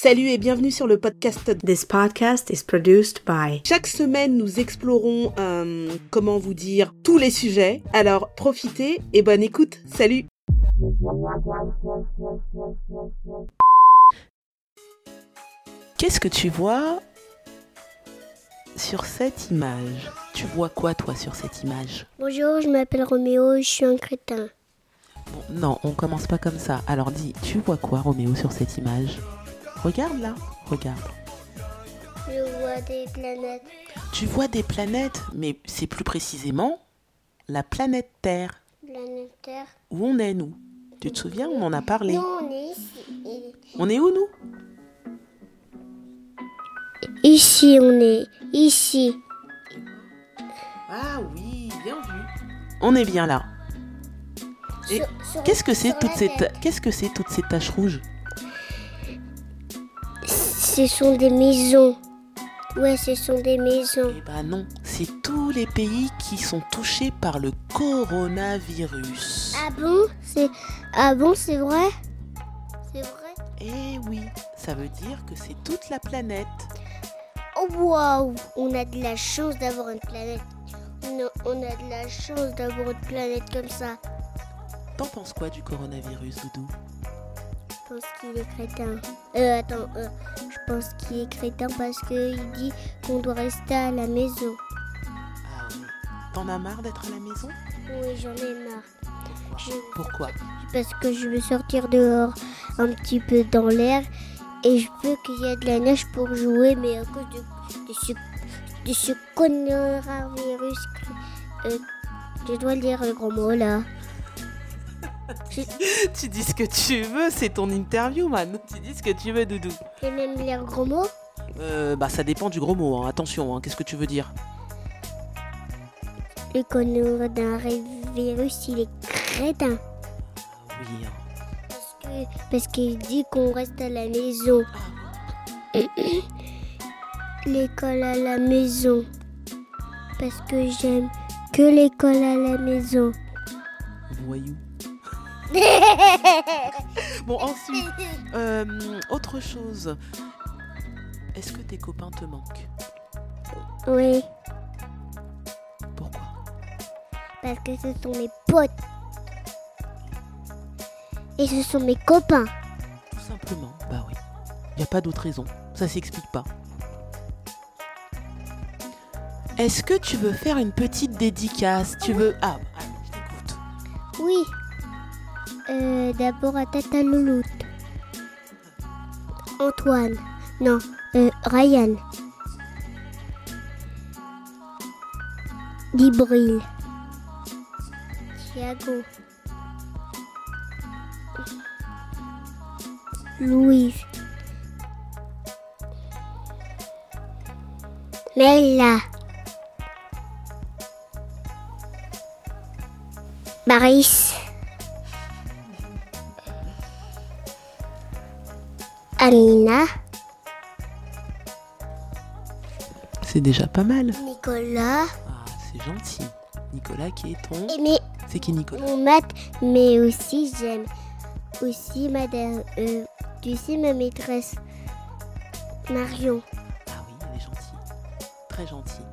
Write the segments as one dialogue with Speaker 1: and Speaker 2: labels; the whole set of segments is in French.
Speaker 1: Salut et bienvenue sur le podcast.
Speaker 2: This podcast is produced by.
Speaker 1: Chaque semaine, nous explorons, euh, comment vous dire, tous les sujets. Alors profitez et bonne écoute. Salut Qu'est-ce que tu vois sur cette image? Tu vois quoi toi sur cette image?
Speaker 3: Bonjour, je m'appelle Roméo, je suis un crétin.
Speaker 1: Bon, non, on commence pas comme ça. Alors dis, tu vois quoi Roméo sur cette image? Regarde là, regarde.
Speaker 3: Je vois des planètes.
Speaker 1: Tu vois des planètes, mais c'est plus précisément la planète Terre.
Speaker 3: Planète Terre.
Speaker 1: Où on est nous? Tu te souviens On en a parlé.
Speaker 3: Non, on est ici.
Speaker 1: On est où nous?
Speaker 3: Ici, on est. Ici.
Speaker 1: Ah oui, bien vu. On est bien là. Et Qu'est-ce que c'est toutes ces qu'est-ce que c'est toutes ces taches rouges?
Speaker 3: Ce sont des maisons. Ouais, ce sont des maisons.
Speaker 1: Eh ben non, c'est tous les pays qui sont touchés par le coronavirus.
Speaker 3: Ah bon? C'est ah bon, c'est vrai? C'est vrai?
Speaker 1: Eh oui, ça veut dire que c'est toute la planète.
Speaker 3: Oh waouh On a de la chance d'avoir une planète. On a, on a de la chance d'avoir une planète comme ça.
Speaker 1: T'en penses quoi du coronavirus, Doudou?
Speaker 3: Pense qu'il est crétin. Euh, attends, euh, je pense qu'il est crétin parce qu'il dit qu'on doit rester à la maison.
Speaker 1: Ah oui. T'en as marre d'être à la maison?
Speaker 3: Oui, j'en ai marre. Je-
Speaker 1: Pourquoi?
Speaker 3: Parce que je veux sortir dehors un petit peu dans l'air et je veux qu'il y ait de la neige pour jouer, mais à cause de, de ce, de ce coronavirus, euh, je dois lire le gros mot là.
Speaker 1: Tu dis ce que tu veux, c'est ton interview, man. Tu dis ce que tu veux, Doudou.
Speaker 3: Et même lire gros mots
Speaker 1: Euh, bah ça dépend du gros mot, hein. attention, hein. qu'est-ce que tu veux dire
Speaker 3: Le coronavirus, il est crétin.
Speaker 1: Oui, hein.
Speaker 3: Parce que- Parce qu'il dit qu'on reste à la maison. L'école à la maison. Parce que j'aime que l'école à la maison.
Speaker 1: voyou. Bon, ensuite, euh, autre chose. Est-ce que tes copains te manquent?
Speaker 3: Oui,
Speaker 1: Pourquoi?
Speaker 3: Parce que ce sont mes potes. Et ce sont mes copains.
Speaker 1: Tout simplement, bah oui. Y a pas d'autre raison. Ça s'explique pas. Est-ce que tu veux faire une petite dédicace? Tu veux Ah, allez, je t'écoute.
Speaker 3: Oui. Euh, D'abord à Tata Louloute. Antoine. Non, euh, Ryan. Dibril. Thiago. Louise. Mella. Baris. Amina.
Speaker 1: C'est déjà pas mal.
Speaker 3: Nicolas.
Speaker 1: Ah, c'est gentil. Nicolas qui est ton.
Speaker 3: Et mais
Speaker 1: C'est qui Nicolas
Speaker 3: mon maths, mais aussi j'aime aussi madame, euh, tu sais ma maîtresse Marion.
Speaker 1: Ah oui, elle est gentille. Très gentille.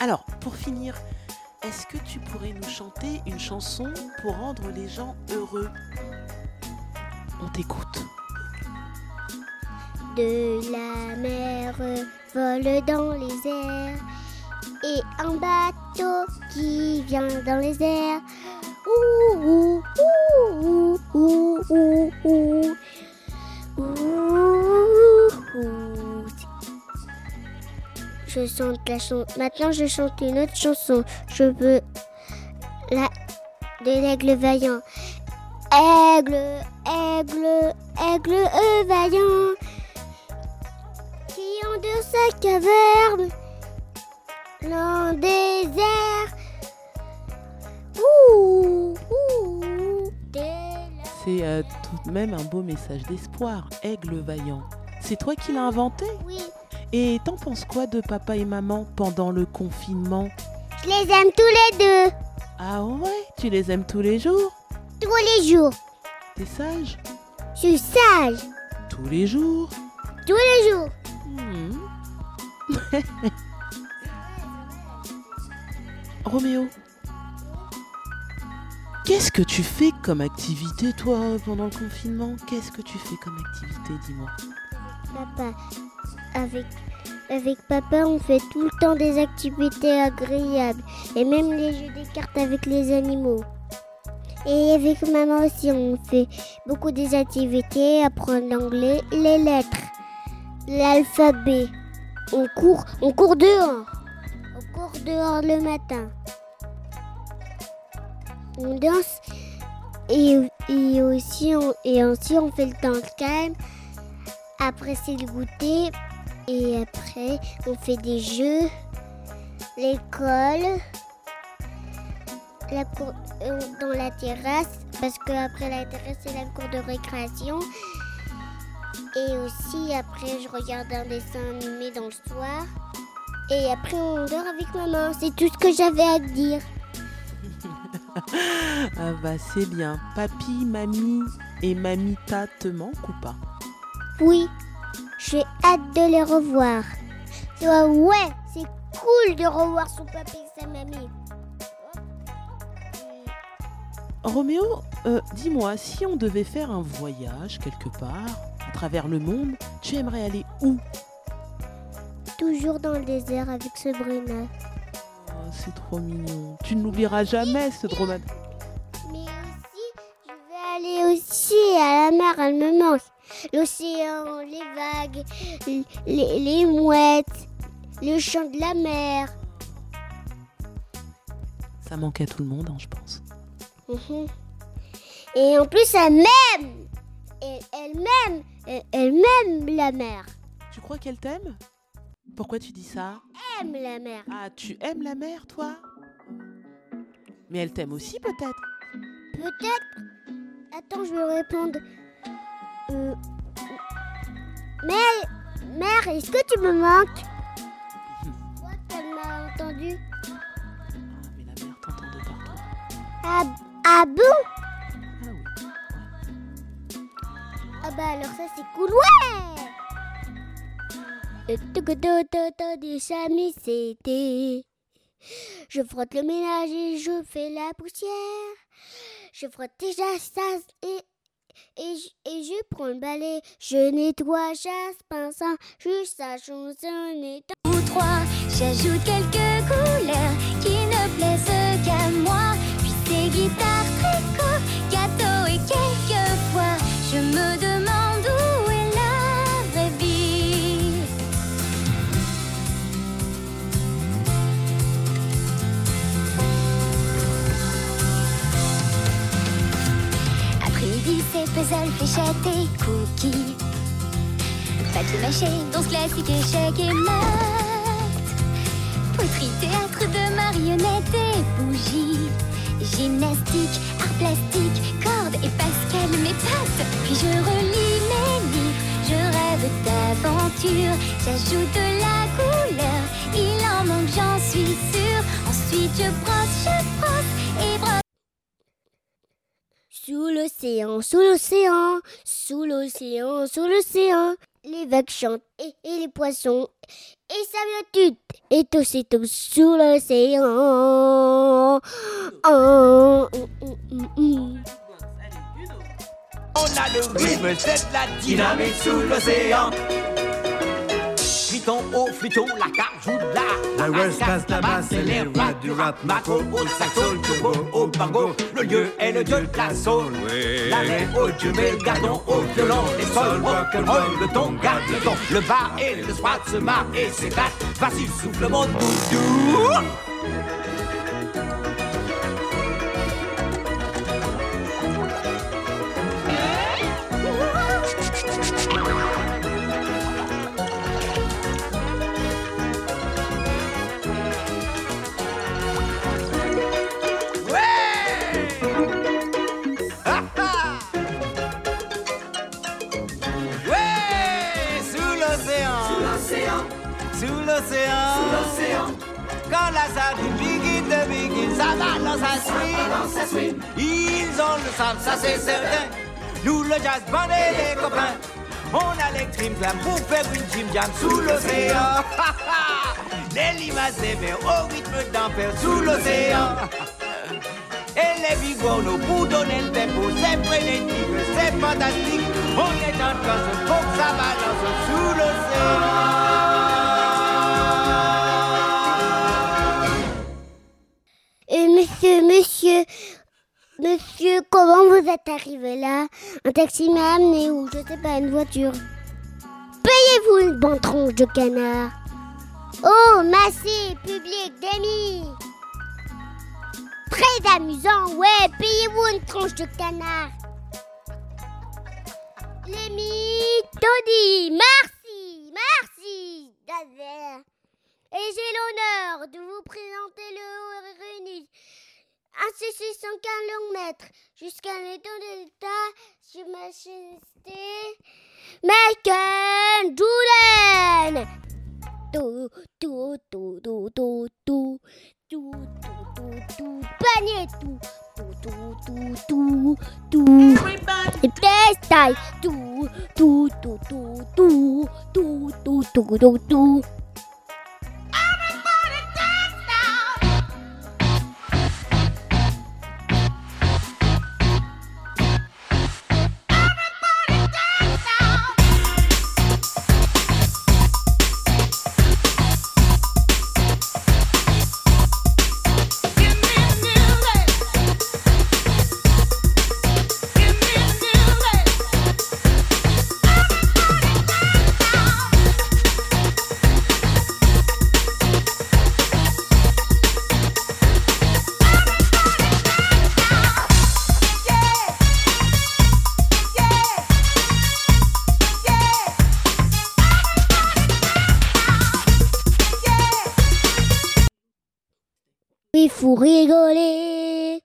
Speaker 1: Alors, pour finir, est-ce que tu pourrais nous chanter une chanson pour rendre les gens heureux? On t'écoute.
Speaker 3: De la mer vole dans les airs et un bateau qui vient dans les airs. Ouh, ouh, ouh, ouh, ouh, ouh. Je chante la chanson. Maintenant, je chante une autre chanson. Je veux la de l'aigle vaillant. Aigle, aigle, aigle vaillant de sa caverne l'en désert. Ouh, ouh,
Speaker 1: C'est euh, tout de même un beau message d'espoir. Aigle vaillant. C'est toi qui l'as inventé?
Speaker 3: Oui,
Speaker 1: Et t'en penses quoi de papa et maman pendant le confinement?
Speaker 3: Je les aime tous les deux,
Speaker 1: Ah ouais? Tu les aimes tous les jours?
Speaker 3: Tous les jours.
Speaker 1: T'es sage?
Speaker 3: Je suis sage
Speaker 1: Tous les jours?
Speaker 3: Tous les jours.
Speaker 1: Hmm. Roméo, qu'est-ce que tu fais comme activité, toi, pendant le confinement? Qu'est-ce que tu fais comme activité, dis-moi?
Speaker 3: Papa, avec, avec papa, on fait tout le temps des activités agréables. Et même les jeux des cartes avec les animaux. Et avec maman aussi, on fait beaucoup des activités, apprendre l'anglais, les lettres, l'alphabet. On court, on court dehors. On court dehors le matin. On danse et, aussi on, fait le temps calme. Après c'est le goûter et après on fait des jeux, l'école, la euh, dans la terrasse parce que après la terrasse c'est la cour de récréation. Et aussi après je regarde un dessin animé dans le soir. Et après on dort avec maman. C'est tout ce que j'avais à te dire.
Speaker 1: Ah bah c'est bien. Papy, mamie et mamita te manquent ou pas?
Speaker 3: Oui, j'ai hâte de les revoir. Ouais, ouais, c'est cool de revoir son papa et sa mamie.
Speaker 1: Roméo, euh, dis-moi, si on devait faire un voyage quelque part, à travers le monde, tu aimerais aller où?
Speaker 3: Toujours dans le désert avec ce brunat.
Speaker 1: Oh, C'est trop mignon. Tu ne l'oublieras jamais, ce dromadaire.
Speaker 3: Mais aussi, je vais aller aussi à la mer, elle me manque. L'océan, les vagues, les, les mouettes, le chant de la mer.
Speaker 1: Ça manque à tout le monde, hein, je pense.
Speaker 3: Mhm. Et en plus, elle m'aime. Elle, elle m'aime. Elle, m'aime, la mer.
Speaker 1: Tu crois qu'elle t'aime? Pourquoi tu dis ça?
Speaker 3: Aime la mer.
Speaker 1: Ah, tu aimes la mer, toi? Mais elle t'aime aussi, peut-être
Speaker 3: Peut-être. Attends, je vais répondre. Euh... Mère, mère, est-ce que tu me manques? Quoi qu'elle m'a entendu?
Speaker 1: Ah, mais la mer t'entend de partout.
Speaker 3: ah, ah bon?
Speaker 1: Ah
Speaker 3: bah alors ça c'est cool, ouais amis c'était. Je frotte le ménage et je fais la poussière. Je frotte déjà ça et, et, je, prends le balai. Je nettoie, chasse, pince, juste sa chanson et
Speaker 4: ou trois. J'ajoute quelques couleurs qui ne plaisent qu'à moi. Puis ces guitares puzzle, fléchette et cookies. Papier mâché, danse classique, échec et maths. Poterie, théâtre de marionnettes et bougies. Gymnastique, art plastique, cordes et Pascal mes pattes. Puis je relis mes livres, je rêve d'aventure. J'ajoute la couleur, il en manque, j'en suis sûre. Ensuite je brosse, je brosse et brosse.
Speaker 3: Sous l'océan, sous l'océan, sous l'océan, sous l'océan, les vagues chantent et, les poissons et ça vient tout et tous et tous sous l'océan. Oh, mm, mm.
Speaker 5: On a le rythme, c'est la dynamite sous l'océan. Au flûton, la de la.
Speaker 6: La West Coast, la basse, c'est les rats du rap, macro, au saxo, le turbo, au bango.
Speaker 5: Le lieu est le dieu de la soul. La main au dieu, mais le gardon au violon. Les sols, rock'n'roll, le ton, garde le ton. Le bas et le squat se marrent et s'éclatent. Vas-y, souffle mon doudou. L'océan. Sous l'océan. Quand la sardine begin de begin, ça balance à swing. Ils ont le sable, ça c'est certain. Nous le jazz band et les copains. On a les trim pour faire une gym jam sous l'océan. les limaces des vers au rythme père sous l'océan. Et les bigorneaux pour donner le tempo, c'est frénétique, c'est fantastique. On est en faut que ça balance sous l'océan.
Speaker 3: Monsieur, monsieur, monsieur, comment vous êtes arrivé là? Un taxi m'a amené ou je sais pas, une voiture. Payez-vous une bonne tronche de canard? Oh, massé, public, d'amis. Très amusant, ouais, payez-vous une tronche de canard? Les Toddy, merci, merci, Dazer. Et j'ai l'honneur de vous présenter le haut réuni. Un C615 mètres jusqu'à l'étang de l'État sur ma majesté Michael Jordan. Tout, tout, tout, tout, tout, tout, tout, tout, tout, tout, panier, tout, tout, tout, tout, tout, tout, et best taille, tout, tout, tout, tout, tout, tout, tout, tout, tout, tout. Il faut rigoler.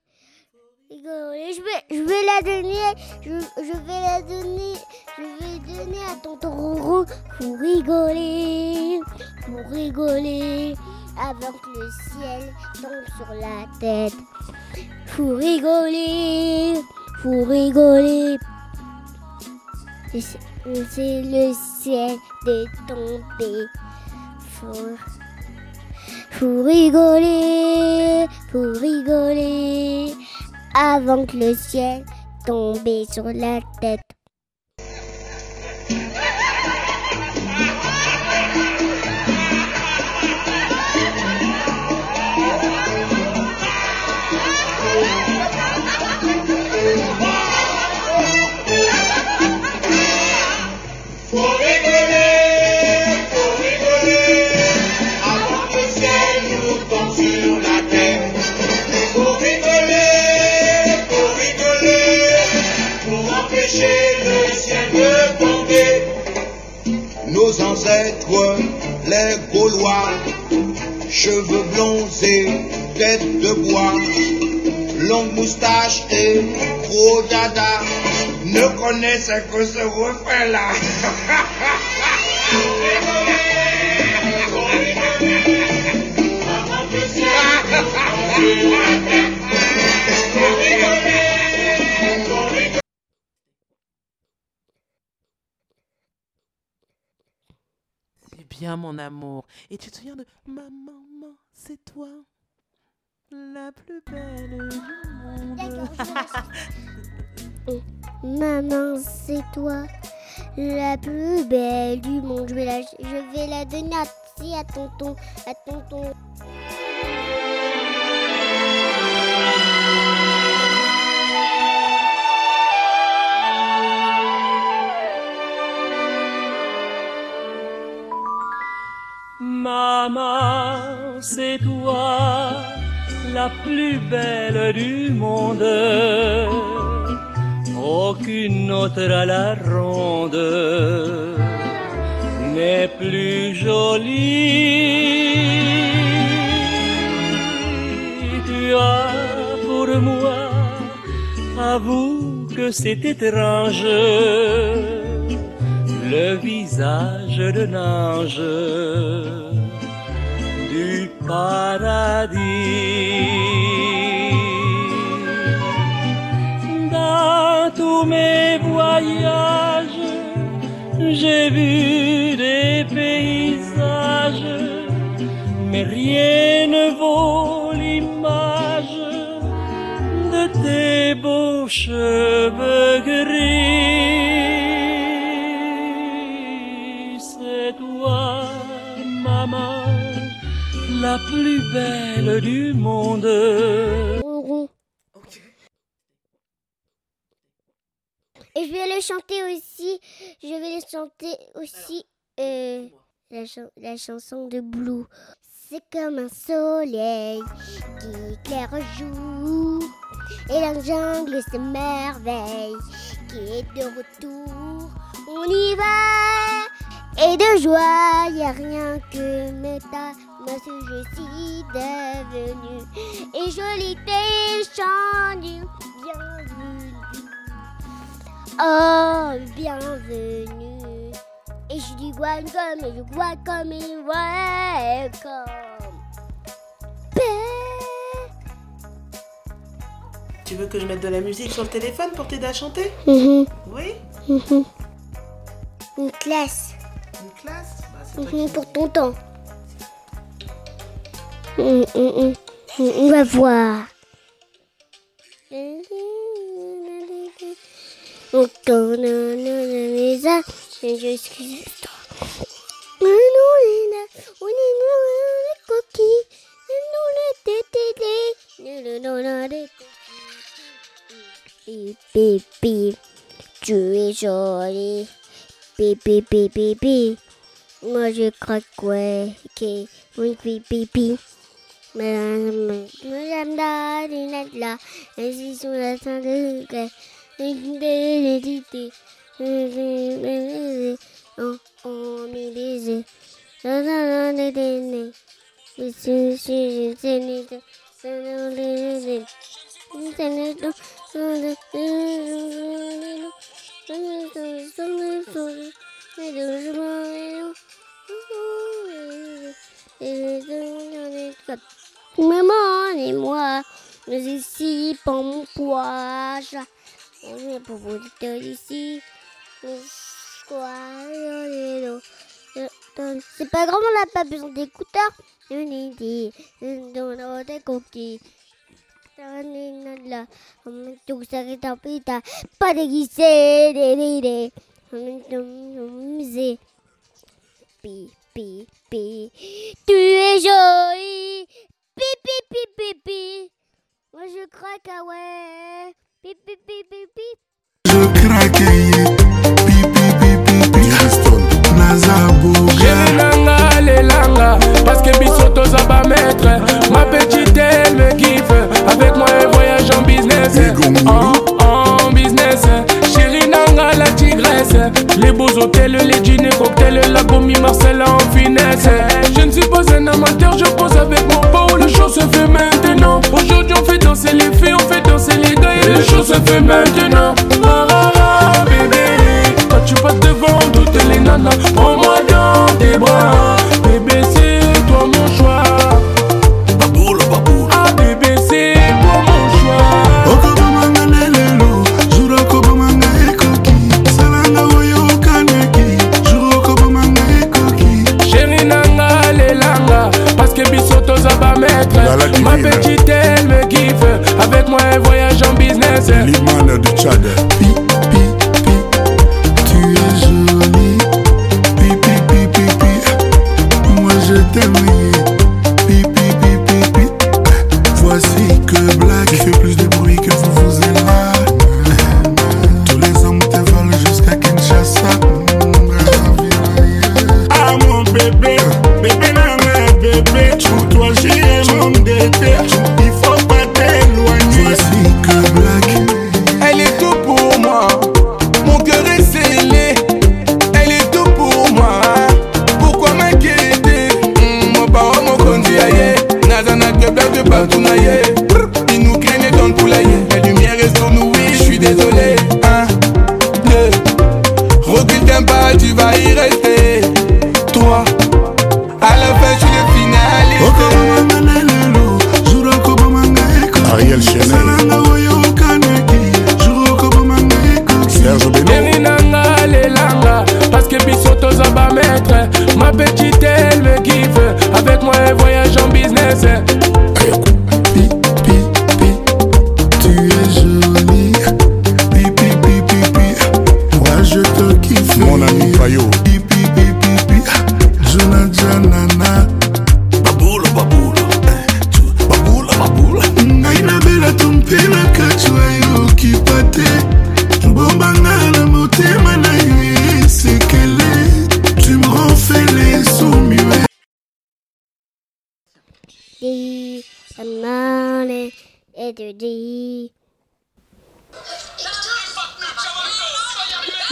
Speaker 3: Rigoler. Je vais, je vais la donner. Je, vais la donner. Je vais donner à tonton Roro. Faut rigoler. Faut rigoler. Avant que le ciel tombe sur la tête. Faut rigoler. Faut rigoler. C'est le ciel est tombé. Faut faut rigoler, faut rigoler, avant que le ciel tombe sur la tête.
Speaker 7: Nos ancêtres, les Gaulois, cheveux blonds et tête de bois, longue moustache et gros dada, ne connaissaient que ce refrain-là.
Speaker 1: bien mon amour. Et tu te souviens de ma maman, c'est toi, la plus belle du monde.
Speaker 3: Maman, c'est toi, la plus belle du monde. Je vais la, je vais la donner à, à tonton, à tonton.
Speaker 8: La plus belle du monde. Aucune autre à la ronde n'est plus jolie. Tu as pour moi, avoue que c'est étrange le visage d'un ange du paradis. Tous mes voyages, j'ai vu des paysages, mais rien ne vaut l'image de tes beaux cheveux gris. C'est toi, maman, la plus belle du monde.
Speaker 3: Et je vais le chanter aussi. Je vais le chanter aussi. euh, la, la chanson de Blue. C'est comme un soleil qui éclaire jour. Et la jungle se merveille qui est de retour. On y va et de joie, y a rien que méta, moi ce je suis devenu. Et joli tes chants du bienvenue. Oh, bienvenue. Et je dis welcome, et je comme il welcome.
Speaker 1: Tu veux que je mette de la musique sur le téléphone pour t'aider à chanter?
Speaker 3: Mhm,
Speaker 1: Oui?
Speaker 3: Mhm. Une classe.
Speaker 1: Une classe? Bah, c'est
Speaker 3: mhm,
Speaker 1: qui-
Speaker 3: pour mhm, mhm, On va voir. On tourne les âges, et je suis on est dans les coquilles, tétés, nous dans les pipi, tu es jolie. Pipi, pipi. Moi je crois que ouais, pipi, pipi. Madame, madame, la, la, et si sur la Maman et moi, nous ici pour mon poids. On est pour vous dire ici. C'est pas grave, on n'a pas besoin d'écouteurs. On est dit, on a des coquilles. Tout ça est en pita, pas déguisé, des des des. Pi, pi, pi. Tu es jolie. Pi, pi, pi, pi, pi. Moi je crois que ouais. Pi, pi, pi, pi,
Speaker 9: pipi. Nazabuga.
Speaker 10: Lelanga, lelanga, parce que Bissoto ça va mettre. Ma petite elle me kiffe. Avec moi voyage en business. En, en business. Chérie Nanga, la tigresse. Les beaux hôtels, les dîners, cocktails, la gomme Marcel en finesse. Je ne suis pas un amateur, je pose avec mon beau. Le show se fait maintenant. Aujourd'hui on fait danser les filles, on fait danser les gars. Et le show se fait maintenant. Nanas, prends-moi dans tes bras.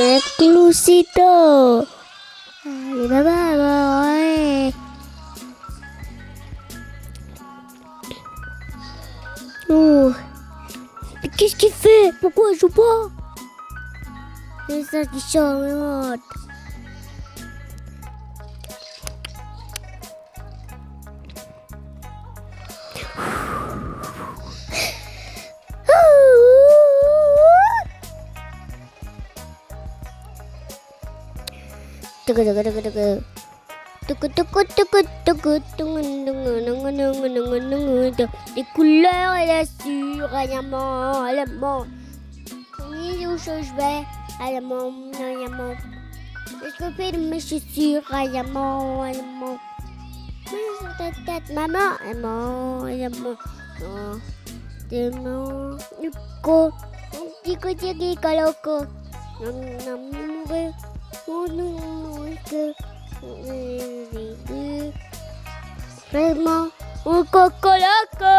Speaker 3: Exclusito. Allez, bye bye, bye, ouais. Oh. Mais qu'est-ce qu'il fait Pourquoi il joue pas C'est ça qui chante. Tuku Les couleurs et la diamant, diamant. Ni où je vais, diamant, diamant. Je fais de mes chaussures, diamant, diamant. Mais sur ta tête, diamant, diamant. Oh, diamant, Nico, Nico, Nico, Loco. Nam, nam, nam, Oh non, que Vraiment, au cocoloco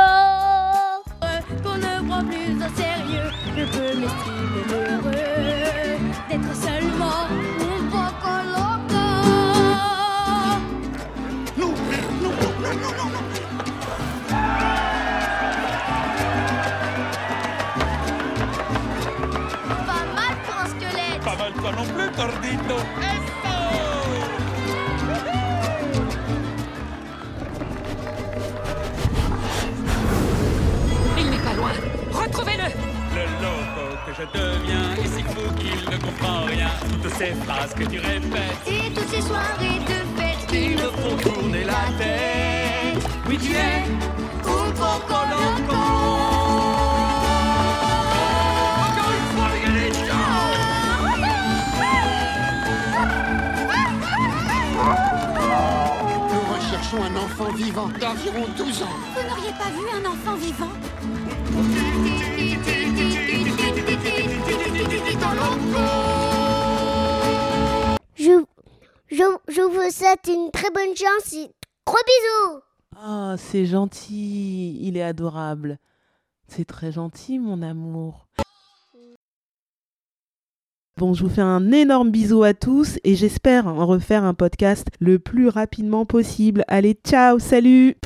Speaker 11: Qu'on ne prend plus au sérieux, je peux m'estimer heureux d'être seulement un poco loco.
Speaker 12: Non, non, non, non, non, non.
Speaker 11: Pas mal pour un squelette.
Speaker 12: Pas mal toi non plus, Tordito.
Speaker 13: Il n'est pas loin. Retrouvez-le.
Speaker 14: Le loco que je deviens est si fou qu'il ne comprend rien. Toutes ces phrases que tu répètes
Speaker 11: Et toutes ces soirées de fête
Speaker 14: qui me font tourner la tête. Oui, tu es
Speaker 11: un loco.
Speaker 15: Un enfant vivant d'environ 12 ans.
Speaker 11: Vous n'auriez pas vu un enfant vivant?
Speaker 3: Je, je, je vous souhaite une très bonne chance et gros bisous
Speaker 1: Ah, c'est gentil, il est adorable. C'est très gentil, mon amour. Bon, je vous fais un énorme bisou à tous et j'espère en refaire un podcast le plus rapidement possible. Allez, ciao, salut